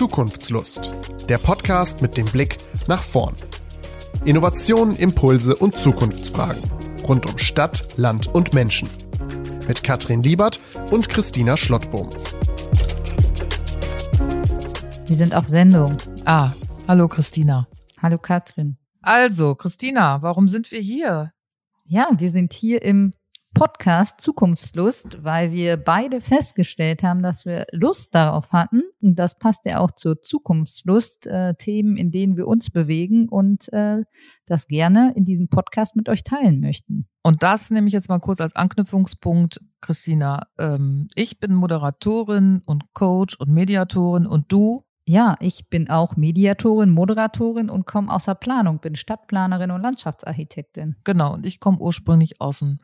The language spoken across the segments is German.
Zukunftslust, der Podcast mit dem Blick nach vorn. Innovationen, Impulse und Zukunftsfragen rund um Stadt, Land und Menschen. Mit Katrin Liebert und Christina Schlottbohm. Wir sind auf Sendung. Ah, hallo Christina. Hallo Katrin. Also, Christina, warum sind wir hier? Ja, wir sind hier im Podcast Zukunftslust, weil wir beide festgestellt haben, dass wir Lust darauf hatten. Und das passt ja auch zur Zukunftslust, äh, Themen, in denen wir uns bewegen und äh, das gerne in diesem Podcast mit euch teilen möchten. Und das nehme ich jetzt mal kurz als Anknüpfungspunkt, Christina. Ähm, ich bin Moderatorin und Coach und Mediatorin und du ja, ich bin auch Mediatorin, Moderatorin und komme aus der Planung, bin Stadtplanerin und Landschaftsarchitektin. Genau, und ich komme ursprünglich aus dem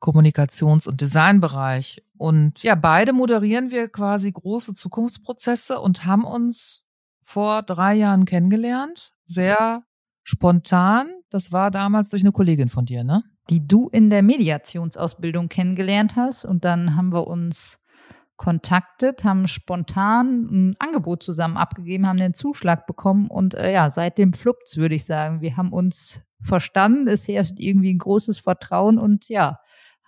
Kommunikations- und Designbereich. Und ja, beide moderieren wir quasi große Zukunftsprozesse und haben uns vor drei Jahren kennengelernt. Sehr spontan. Das war damals durch eine Kollegin von dir, ne? Die du in der Mediationsausbildung kennengelernt hast. Und dann haben wir uns kontaktet, haben spontan ein Angebot zusammen abgegeben, haben den Zuschlag bekommen und äh, ja, seitdem fluppt's, würde ich sagen. Wir haben uns verstanden, es herrscht irgendwie ein großes Vertrauen und ja,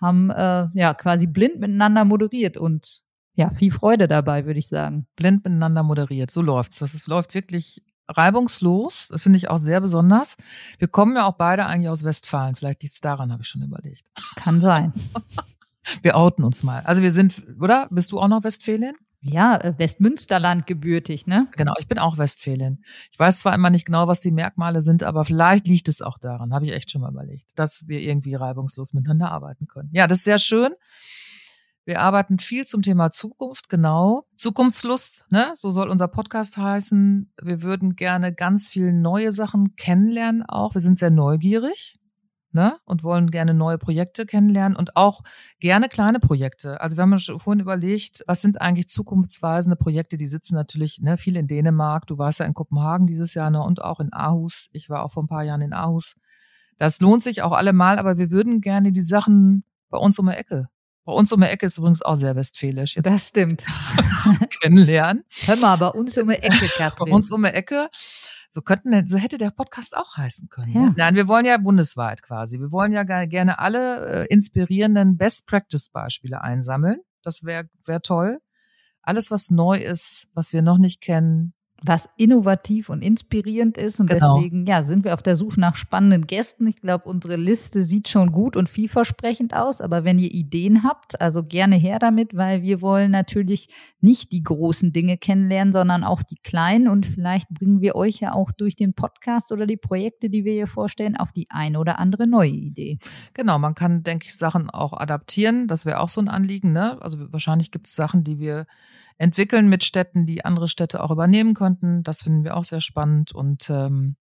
haben äh, ja quasi blind miteinander moderiert und ja, viel Freude dabei, würde ich sagen. Blind miteinander moderiert, so läuft's. Das ist, läuft wirklich reibungslos. Das finde ich auch sehr besonders. Wir kommen ja auch beide eigentlich aus Westfalen. Vielleicht liegt's daran, habe ich schon überlegt. Kann sein. wir outen uns mal. Also wir sind, oder? Bist du auch noch Westfälin? Ja, äh, Westmünsterland gebürtig, ne? Genau, ich bin auch Westfälin. Ich weiß zwar immer nicht genau, was die Merkmale sind, aber vielleicht liegt es auch daran, habe ich echt schon mal überlegt, dass wir irgendwie reibungslos miteinander arbeiten können. Ja, das ist sehr schön. Wir arbeiten viel zum Thema Zukunft, genau. Zukunftslust, ne? So soll unser Podcast heißen. Wir würden gerne ganz viel neue Sachen kennenlernen auch. Wir sind sehr neugierig ne? und wollen gerne neue Projekte kennenlernen und auch gerne kleine Projekte. Also wir haben schon vorhin überlegt, was sind eigentlich zukunftsweisende Projekte? Die sitzen natürlich ne, viel in Dänemark. Du warst ja in Kopenhagen dieses Jahr ne, und auch in Aarhus. Ich war auch vor ein paar Jahren in Aarhus. Das lohnt sich auch allemal, aber wir würden gerne die Sachen bei uns um die Ecke bei uns um die Ecke ist übrigens auch sehr westfälisch. Jetzt das stimmt. kennenlernen. Hör mal, bei uns um die Ecke, Katrin. Bei uns um die Ecke. So könnten, so hätte der Podcast auch heißen können. Ja. Nein, wir wollen ja bundesweit quasi. Wir wollen ja gerne alle äh, inspirierenden Best Practice Beispiele einsammeln. Das wäre wär toll. Alles, was neu ist, was wir noch nicht kennen, was innovativ und inspirierend ist. Und genau. deswegen, ja, sind wir auf der Suche nach spannenden Gästen. Ich glaube, unsere Liste sieht schon gut und vielversprechend aus. Aber wenn ihr Ideen habt, also gerne her damit, weil wir wollen natürlich nicht die großen Dinge kennenlernen, sondern auch die kleinen. Und vielleicht bringen wir euch ja auch durch den Podcast oder die Projekte, die wir hier vorstellen, auf die eine oder andere neue Idee. Genau, man kann, denke ich, Sachen auch adaptieren. Das wäre auch so ein Anliegen. Ne? Also wahrscheinlich gibt es Sachen, die wir entwickeln mit Städten, die andere Städte auch übernehmen könnten. Das finden wir auch sehr spannend. Und ähm,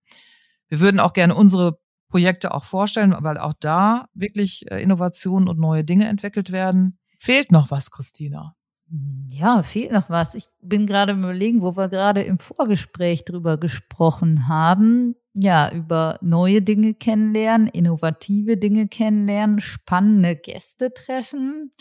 wir würden auch gerne unsere Projekte auch vorstellen, weil auch da wirklich äh, Innovationen und neue Dinge entwickelt werden. Fehlt noch was, Christina? Ja, fehlt noch was. Ich bin gerade im Überlegen, wo wir gerade im Vorgespräch drüber gesprochen haben. Ja, über neue Dinge kennenlernen, innovative Dinge kennenlernen, spannende Gäste treffen.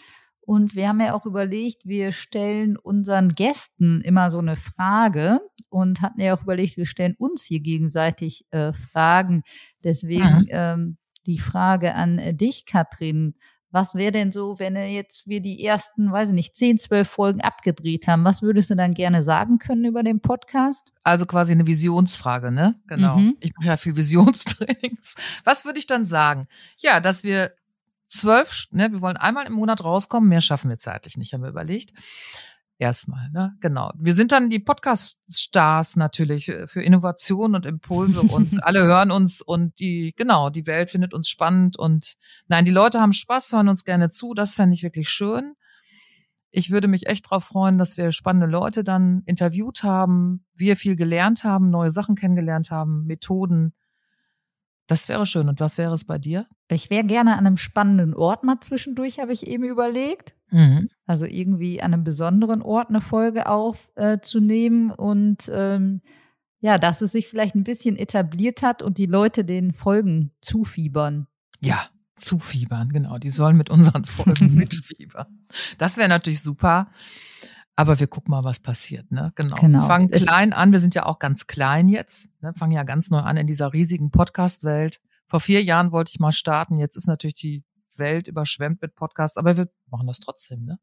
Und wir haben ja auch überlegt, wir stellen unseren Gästen immer so eine Frage und hatten ja auch überlegt, wir stellen uns hier gegenseitig äh, Fragen. Deswegen ähm, die Frage an äh, dich, Katrin. Was wäre denn so, wenn jetzt wir die ersten, weiß ich nicht, zehn, zwölf Folgen abgedreht haben? Was würdest du dann gerne sagen können über den Podcast? Also quasi eine Visionsfrage, ne? Genau. Mhm. Ich mache ja viel Visionstrainings. Was würde ich dann sagen? Ja, dass wir zwölf, ne, wir wollen einmal im Monat rauskommen, mehr schaffen wir zeitlich nicht, haben wir überlegt. Erstmal, ne? Genau. Wir sind dann die Podcast-Stars natürlich für Innovation und Impulse und alle hören uns und die, genau, die Welt findet uns spannend und nein, die Leute haben Spaß, hören uns gerne zu. Das fände ich wirklich schön. Ich würde mich echt darauf freuen, dass wir spannende Leute dann interviewt haben, wir viel gelernt haben, neue Sachen kennengelernt haben, Methoden, das wäre schön. Und was wäre es bei dir? Ich wäre gerne an einem spannenden Ort mal zwischendurch, habe ich eben überlegt. Mhm. Also irgendwie an einem besonderen Ort eine Folge aufzunehmen äh, und ähm, ja, dass es sich vielleicht ein bisschen etabliert hat und die Leute den Folgen zufiebern. Ja, zufiebern, genau. Die sollen mit unseren Folgen mitfiebern. Das wäre natürlich super. Aber wir gucken mal, was passiert. Ne? Genau. Genau. Wir fangen Es- klein an. Wir sind ja auch ganz klein jetzt. Ne? Fangen ja ganz neu an in dieser riesigen Podcast-Welt. Vor vier Jahren wollte ich mal starten. Jetzt ist natürlich die Welt überschwemmt mit Podcasts, aber wir machen das trotzdem. Ne?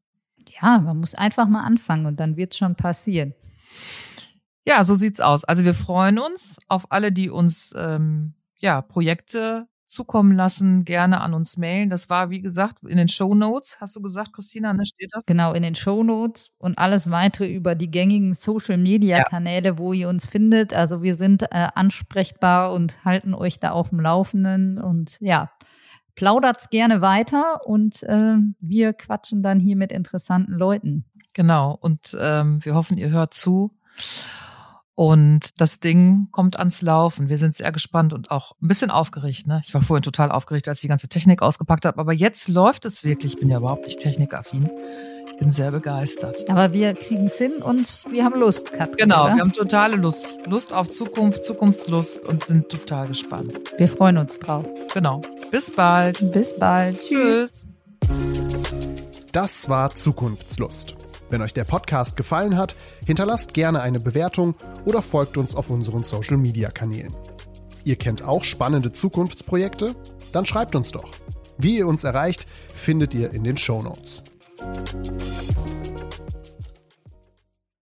Ja, man muss einfach mal anfangen und dann wird es schon passieren. Ja, so sieht's aus. Also wir freuen uns auf alle, die uns ähm, ja Projekte zukommen lassen, gerne an uns mailen. Das war, wie gesagt, in den Show Notes. Hast du gesagt, Christina, ne, steht das? Genau, in den Shownotes und alles weitere über die gängigen Social-Media-Kanäle, wo ihr uns findet. Also wir sind äh, ansprechbar und halten euch da auf dem Laufenden. Und ja, plaudert's gerne weiter und äh, wir quatschen dann hier mit interessanten Leuten. Genau. Und ähm, wir hoffen, ihr hört zu. Und das Ding kommt ans Laufen. Wir sind sehr gespannt und auch ein bisschen aufgeregt. Ne? Ich war vorhin total aufgeregt, als ich die ganze Technik ausgepackt habe. Aber jetzt läuft es wirklich. Ich bin ja überhaupt nicht technikaffin. Ich bin sehr begeistert. Aber wir kriegen es hin und wir haben Lust, Katrin. Genau, oder? wir haben totale Lust. Lust auf Zukunft, Zukunftslust und sind total gespannt. wir freuen uns drauf. Genau. Bis bald. Bis bald. Tschüss. Tschüss. Das war Zukunftslust. Wenn euch der Podcast gefallen hat, hinterlasst gerne eine Bewertung oder folgt uns auf unseren Social Media Kanälen. Ihr kennt auch spannende Zukunftsprojekte? Dann schreibt uns doch. Wie ihr uns erreicht, findet ihr in den Show Notes.